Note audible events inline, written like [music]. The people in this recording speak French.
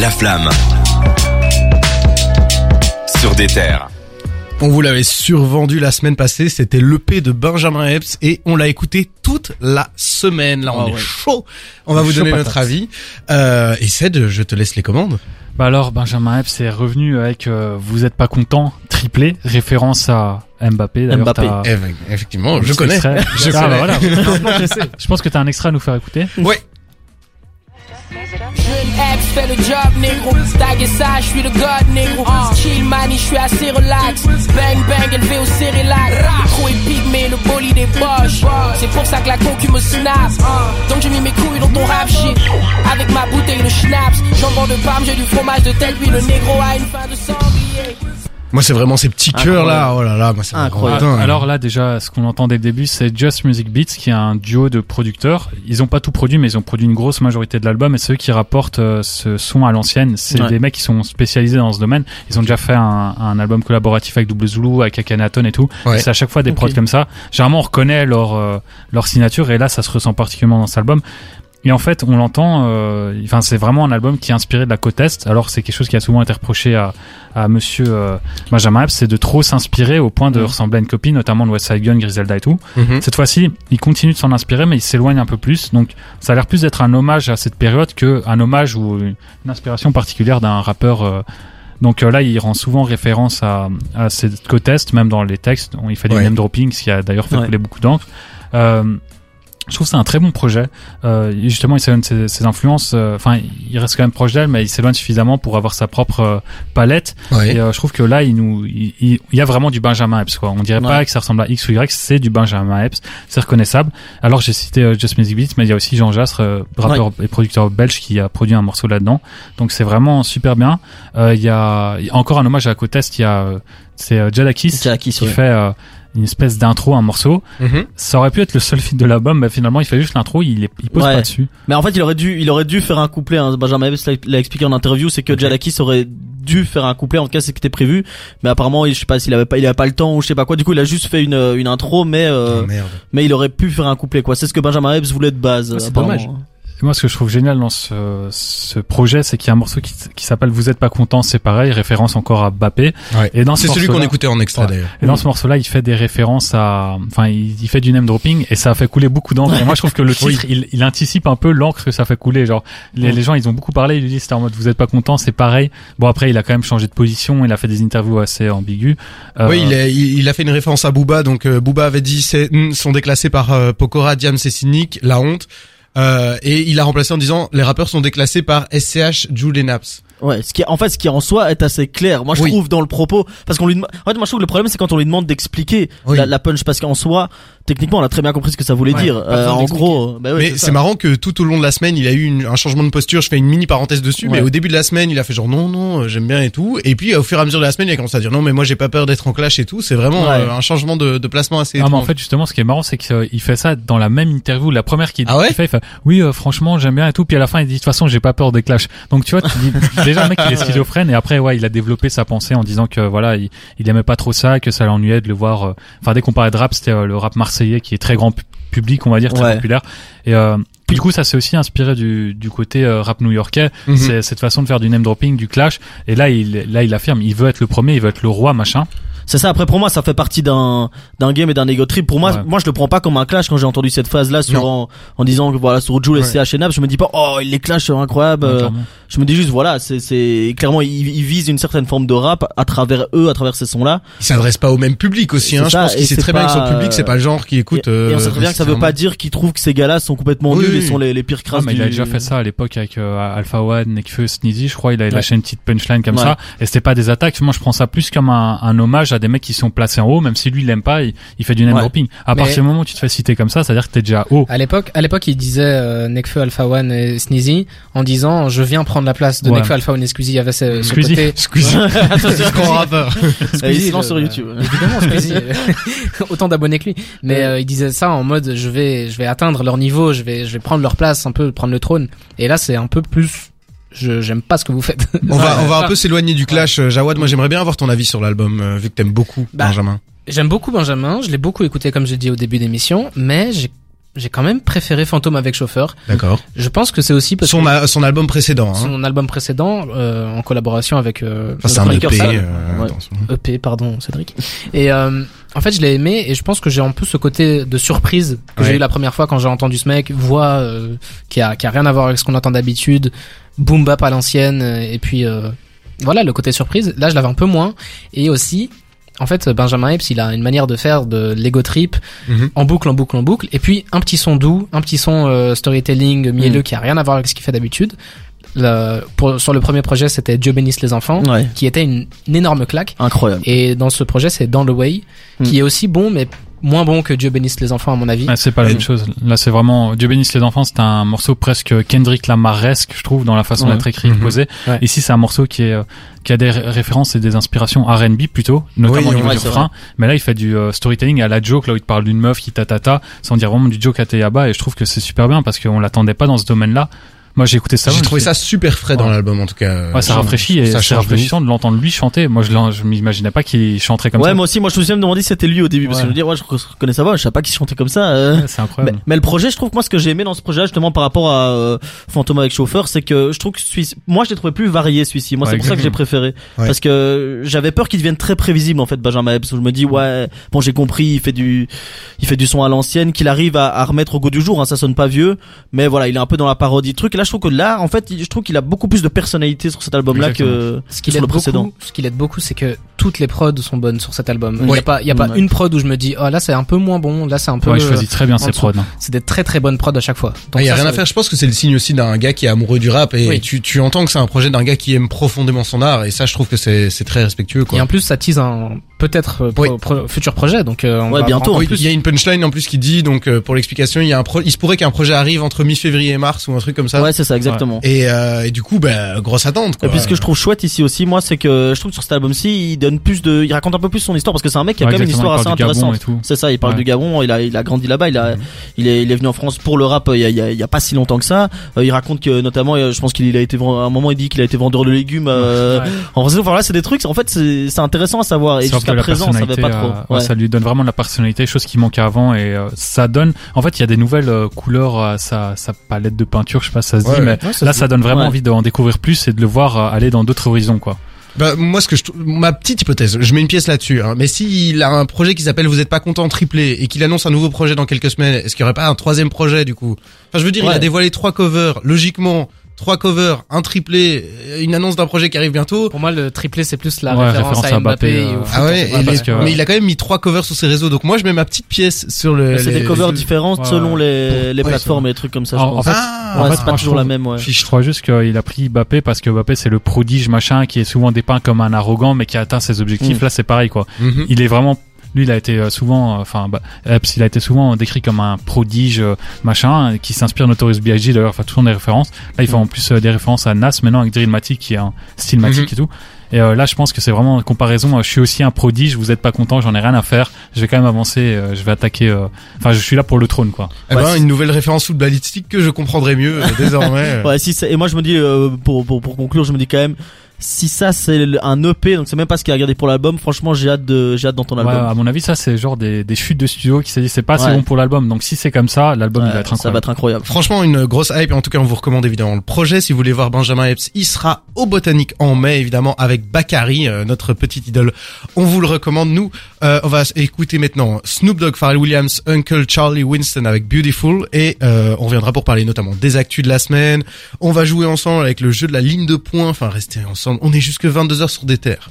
La flamme. Sur des terres. On vous l'avait survendu la semaine passée, c'était l'EP de Benjamin Epps et on l'a écouté toute la semaine. Là, on Ah est ouais. chaud. On va vous donner patate. notre avis. Euh, et Ced, je te laisse les commandes. Bah alors Benjamin Epps est revenu avec euh, Vous êtes pas content triplé, référence à Mbappé. D'ailleurs, Mbappé. Effectivement, je connais. extrait. Je Ah, connais. bah voilà. Maintenant, [laughs] je sais. Je pense que t'as un extrait à nous faire écouter. Ouais. Epps fait le job, négro. Tag et ça, je suis le god, négro. Chill, mani, je suis assez relax. Bang, bang, élevé au cérélac. Micro épique, mais le bolide est boche. C'est pour ça que la concu me snap. Donc j'ai mis mes couilles dans ton rap shit. Avec ma bouteille de schnapps. Jambon de parme, j'ai du fromage de tête. Puis le négro a une fin de sanglier. Moi, c'est vraiment ces petits cœurs là. Oh là là, moi, c'est Incroyable. dingue. Ah, Alors là, déjà, ce qu'on entend dès le début, c'est Just Music Beats, qui est un duo de producteurs. Ils ont pas tout produit, mais ils ont produit une grosse majorité de l'album, et ceux qui rapportent euh, ce son à l'ancienne, c'est Ouais. des mecs qui sont spécialisés dans ce domaine. Ils ont déjà fait un, un album collaboratif avec Double Zulu, avec Akhenaton et tout. Ouais. C'est à chaque fois des Ok. prods comme ça. Généralement, on reconnaît leur euh, leur signature, et là, ça se ressent particulièrement dans cet album. Et en fait, on l'entend. euh, Enfin, c'est vraiment un album qui est inspiré de la côte est. Alors, c'est quelque chose qui a souvent été reproché à à Monsieur euh, Benjamin Epps, c'est de trop s'inspirer au point de Mhm. ressembler à une copine, notamment de West Side Gun, Griselda et tout. Mhm. Cette fois-ci, il continue de s'en inspirer, mais il s'éloigne un peu plus. Donc, ça a l'air plus d'être un hommage à cette période que un hommage ou une inspiration particulière d'un rappeur. euh. Donc euh, là, il rend souvent référence à, à cette côte est, même dans les textes. Il fait du Ouais. name dropping, ce qui a d'ailleurs fait Ouais. couler beaucoup d'encre. Euh, je trouve que c'est un très bon projet. Euh, justement, il s'éloigne de ses, ses influences. euh, Enfin, il reste quand même proche d'elle, mais il s'éloigne suffisamment pour avoir sa propre euh, palette. Ouais. Et euh, je trouve que là, il nous, il, il- il y a vraiment du Benjamin Epps. Quoi. On dirait pas que ça ressemble à X ou Y, c'est du Benjamin Epps. C'est reconnaissable. Alors j'ai cité Just Music Beats, mais il y a aussi Jean Jastre, rappeur et producteur belge, qui a produit un morceau là-dedans. Donc c'est vraiment super bien. Euh, Il y, a, il y a encore un hommage à côte est. Il y a, c'est Jadakis Jadakis, qui ouais. fait euh, une espèce d'intro, un morceau. Mhm. Ça aurait pu être le seul feat de l'album, mais finalement il fait juste l'intro. Il, est, il pose Ouais. pas dessus. Mais en fait, il aurait dû, il aurait dû faire un couplet. Hein. Benjamin Epps l'a- expliqué en interview, c'est que Jadakis aurait dû faire un couplet. En tout cas, c'est ce qui était prévu. Mais apparemment, il- je sais pas s'il avait pas, il avait pas le temps ou je sais pas quoi. Du coup, il a juste fait une, une intro, mais euh, Oh, merde. mais il aurait pu faire un couplet. Quoi. C'est ce que Benjamin Epps voulait de base. Ah, c'est dommage. Et moi, ce que je trouve génial dans ce, ce projet, c'est qu'il y a un morceau qui, qui s'appelle Vous êtes pas content, c'est pareil, référence encore à Bappé. Ouais. Et dans ce C'est celui qu'on écoutait en extrait Ouais. d'ailleurs. Et dans ce morceau-là, il fait des références à, enfin, il, il fait du name dropping et ça a fait couler beaucoup d'encre. Et moi, je trouve que le [laughs] titre, il, il anticipe un peu l'encre que ça fait couler. Genre, les, les gens, ils ont beaucoup parlé. Ils lui disent, c'était en mode, vous êtes pas content, c'est pareil. Bon, après, il a quand même changé de position. Il a fait des interviews assez ambiguës. Euh, Oui, il a, il, a fait une référence à Booba. Donc euh, Booba avait dit c'est hmm, sont déclassés par euh, Pokora, Diams et Cynic, la honte. Euh, et il a remplacé en disant les rappeurs sont déclassés par SCH, Jules Naps. Ouais, ce qui en fait ce qui en soi est assez clair. Moi je Oui. trouve dans le propos parce qu'on lui dem- en fait moi je trouve que le problème c'est quand on lui demande d'expliquer Oui. la, la punch parce qu'en soi techniquement on a très bien compris ce que ça voulait Ouais, dire. Euh, en gros, bah ouais, mais c'est marrant que tout au long de la semaine, il a eu une- un changement de posture. Je fais une mini parenthèse dessus, Ouais. mais au début de la semaine, il a fait genre non, non, euh, j'aime bien et tout. Et puis au fur et à mesure de la semaine, il a commencé à dire non, mais moi j'ai pas peur d'être en clash et tout. C'est vraiment Ouais. euh, un changement de, de placement assez. Ah, mais en fait, justement, ce qui est marrant, c'est qu'il fait ça dans la même interview. La première qu'il Ah fait, il fait, oui, euh, franchement, j'aime bien et tout. Puis à la fin, il dit, de toute façon, j'ai pas peur des clashs. Donc, tu vois, tu dis, [laughs] déjà, le mec, il est [laughs] schizophrène. Et après, ouais, il a développé sa pensée en disant que, voilà, il, il aimait pas trop ça, que ça l'ennuyait de le voir. euh, Enfin, dès qu'on parlait de rap, c'était euh, le rap marseillais qui est très grand pu- public, on va dire, très Ouais. populaire. Et, euh, puis, du coup, ça s'est aussi inspiré du, du côté euh, rap new-yorkais. Mhm. C'est cette façon de faire du name dropping, du clash. Et là, il, là, il affirme, il veut être le premier, il veut être le roi, machin. C'est ça. Après, pour moi, ça fait partie d'un d'un game et d'un ego trip. Pour moi, Ouais. moi, je le prends pas comme un clash quand j'ai entendu cette phase là sur en, en disant que voilà sur Jules et Ouais. CH et Nap, je me dis pas oh les. Ouais, Euh, clairement. Je me dis juste voilà, c'est c'est clairement ils il visent une certaine forme de rap à travers eux, à travers ces sons là. Il s'adresse pas au même public aussi. C'est Hein. Je ça, pense qu'il et sait c'est très bien que son public, c'est pas le genre qui écoute. et, et on sait euh, très bien que ça veut pas dire qu'ils trouvent que ces gars-là sont complètement Oui, nuls et sont les, les pires Ah, crasses mais il a déjà fait ça à l'époque avec euh, Alpha One, Nekfeu, Sneezy, je crois. Il Ouais. lâché une petite punchline comme Ouais. ça. Et c'était pas des attaques. Moi, je prends ça plus comme un, un hommage à des mecs qui sont placés en haut, même si lui, il l'aime pas, il, il fait du name Ouais. dropping. À Mais- partir du moment où tu te fais citer comme ça, c'est-à-dire que t'es déjà haut. À l'époque, à l'époque, il disait euh, Nekfeu, Alpha One et Sneezy en disant je viens prendre la place de Ouais. Nekfeu, Alpha Squeezie. Il y avait ce, ce Squeezie. côté. Squeezie. grand rappeur. Et il se lance je- sur [laughs] YouTube. Évidemment, Squeezie. [laughs] Autant d'abonnés que lui. Mais euh, il disait ça en mode je vais, je vais atteindre leur niveau, je vais, je vais prendre leur place, un peu prendre le trône. Et là, c'est un peu plus. Je j'aime pas ce que vous faites. On va, on va un [laughs] peu s'éloigner du clash. Euh, Jawad, moi j'aimerais bien avoir ton avis sur l'album, euh, vu que t'aimes beaucoup Bah, Benjamin. J'aime beaucoup Benjamin, je l'ai beaucoup écouté comme j'ai dit au début d'émission, mais j'ai j'ai quand même préféré Fantôme avec chauffeur. D'accord. Je pense que c'est aussi parce Son, que son album précédent. Hein. son album précédent, euh, en collaboration avec euh, Enfin, c'est un EP. euh, Ouais. EP, pardon, Cédric. Et euh, en fait, je l'ai aimé et je pense que j'ai un peu ce côté de surprise que j'ai eu la première fois quand j'ai entendu ce mec, voix euh, qui a qui a rien à voir avec ce qu'on entend d'habitude, boom bap à l'ancienne et puis euh, voilà le côté surprise. Là, je l'avais un peu moins et aussi. En fait, Benjamin Epps, il a une manière de faire de l'ego trip Mhm. en boucle, en boucle, en boucle, et puis un petit son doux, un petit son euh, storytelling mielleux Mhm. qui a rien à voir avec ce qu'il fait d'habitude. Sur le premier projet, c'était Dieu bénisse les enfants, Ouais. qui était une, une énorme claque. Incroyable. Et dans ce projet, c'est Dans the Way, qui Mm. est aussi bon, mais moins bon que Dieu bénisse les enfants, à mon avis. Ouais, c'est pas la même chose. Là, c'est vraiment Dieu bénisse les enfants. C'est un morceau presque Kendrick Lamaresque, je trouve, dans la façon Ouais. d'être écrit, et Mhm. posé. Ouais. Ici, c'est un morceau qui est euh, qui a des ré- références et des inspirations R&B plutôt, notamment Oui, au niveau ouais, du refrain. Mais là, il fait du euh, storytelling à la joke, là où il te parle d'une meuf qui tatata, sans dire vraiment du joke à Teyaba. Et je trouve que c'est super bien parce qu'on l'attendait pas dans ce domaine-là. Moi, j'ai écouté ça. J'ai trouvé suis- ça super frais dans Ouais. l'album en tout cas. Ouais, ça rafraîchit et ça c'est rafraîchissant de l'entendre lui chanter. Moi, je, je m'imaginais pas qu'il chanterait comme ouais, ça. moi aussi, moi je me souviens me demander si c'était lui au début, parce que Ouais. je me dis, ouais, je reconnais sa voix, je savais pas qu'il chantait comme ça. euh. Ouais, c'est incroyable. mais le projet, je trouve que moi ce que j'ai aimé dans ce projet justement par rapport à euh, Fantôme avec chauffeur, c'est que je trouve que celui moi je l'ai trouvé plus varié celui-ci. Moi Ouais, c'est pour ça que j'ai préféré Ouais. parce que j'avais peur qu'il devienne très prévisible en fait Benjamin Epps. où Je me dis ouais, bon j'ai compris, il fait du il fait du son à l'ancienne, qu'il arrive à, à remettre au goût du jour. Hein, ça sonne pas vieux, mais voilà, il est un peu dans la parodie truc. Là je trouve que là en fait, il- je trouve qu'il a beaucoup plus de personnalité sur cet album-là que Ce qui sur l'aide le précédent. beaucoup, ce qui l'aide beaucoup, c'est que toutes les prods sont bonnes sur cet album. Il y Ouais. a pas, il y a pas Ouais. une prod où je me dis, oh là c'est un peu moins bon, là c'est un peu. Ouais, il choisit très bien dessous. prods. hein. C'est des très très bonnes prods à chaque fois. Il y a ça, rien à faire. Je pense que c'est le signe aussi d'un gars qui est amoureux du rap et Oui. tu, tu entends que c'est un projet d'un gars qui aime profondément son art et ça, je trouve que c'est, c'est très respectueux, quoi. Et en plus, ça tease un peut-être euh, pro- Oui. pro- futur projet. Donc euh, on Ouais, va bientôt, Oui, plus. il y a une punchline en plus qui dit donc euh, pour l'explication, il y a un pro- il se pourrait qu'un projet arrive entre mi-février et mars ou un truc comme ça. Ouais, c'est ça exactement. Et, euh, et du coup, bah, grosse attente. Quoi. Et puis ce que je trouve chouette ici aussi, moi, c'est que je trouve que sur cet album-ci, il donne plus de, il raconte un peu plus son histoire parce que c'est un mec qui a Ouais, quand même une histoire assez intéressante. C'est ça, il parle Ouais. du Gabon, il a, il a grandi là-bas, il a, il est, il est venu en France pour le rap euh, il y a, il y a, il y a pas si longtemps que ça. Euh, il raconte que notamment, je pense qu'il a été, à un moment, il dit qu'il a été vendeur de légumes. Euh, Ouais. En enfin là, c'est des trucs. En fait, c'est, c'est intéressant à savoir. Et jusqu'à présent, pas trop. euh, ouais, Ouais. ça lui donne vraiment de la personnalité, chose qui manquait avant et euh, ça donne. En fait, il y a des nouvelles euh, couleurs à sa, sa palette de peinture, je sais pas si ça se Ouais, dit, mais Ouais, ça là, ça donne vraiment Ouais. envie d'en découvrir plus et de le voir euh, aller dans d'autres horizons, quoi. Bah, moi, ce que je, ma petite hypothèse, je mets une pièce là-dessus. Hein, mais s'il a un projet qui s'appelle Vous êtes pas content triplé et qu'il annonce un nouveau projet dans quelques semaines, est-ce qu'il y aurait pas un troisième projet du coup? Enfin, je veux dire, il a dévoilé trois covers. Logiquement, trois covers, un triplé, une annonce d'un projet qui arrive bientôt. Pour moi, le triplé, c'est plus la Ouais, référence, référence à Mbappé. Mbappé, et au euh, foot, Ah ouais, et les- que- mais il a quand même mis trois covers sur ses réseaux. Donc moi, je mets ma petite pièce sur le. C'est des covers les- différents Ouais, selon les, les Ouais, plateformes et les trucs comme ça. je En, en pense. fait, Ah, en fait, c'est pas toujours la même, ouais. je crois juste qu'il a pris Mbappé parce que Mbappé c'est le prodige machin qui est souvent dépeint comme un arrogant mais qui a atteint ses objectifs. Mm. Là, c'est pareil, quoi. Mhm. il est vraiment lui il a été euh, souvent euh, enfin bah, Epps, il a été souvent décrit comme un prodige euh, machin qui s'inspire de Notorious B.I.G. d'ailleurs enfin toujours des références là il fait en plus euh, des références à Nas maintenant avec Drillmatic qui est un stylmatique Mhm. et tout et euh, là je pense que c'est vraiment une comparaison euh, je suis aussi un prodige vous êtes pas content j'en ai rien à faire je vais quand même avancer euh, je vais attaquer euh, enfin je suis là pour le trône quoi Eh Ouais, ben, une nouvelle référence footballistique que je comprendrai mieux euh, [laughs] désormais. Ouais, si c'est- et moi je me dis euh, pour, pour pour conclure, je me dis quand même si ça c'est un EP, donc c'est même pas ce qu'il a regardé pour l'album. Franchement, j'ai hâte de j'ai hâte d'entendre Ouais, l'album. à mon avis ça c'est genre des, des chutes de studio qui s'est dit c'est pas assez Ouais. bon pour l'album donc si c'est comme ça l'album il Ouais, va être ça incroyable va être incroyable. Franchement, une grosse hype. Et en tout cas, on vous recommande évidemment le projet. Si vous voulez voir Benjamin Epps, il sera au Botanique en mai, évidemment, avec Bakary, euh, notre petite idole. On vous le recommande. Nous, euh, on va écouter maintenant Snoop Dogg, Pharrell Williams, Uncle Charlie Winston avec Beautiful. Et euh, on reviendra pour parler notamment des actus de la semaine. On va jouer ensemble avec le jeu de la ligne de points. Enfin, restez On est jusque 22h sur des terres.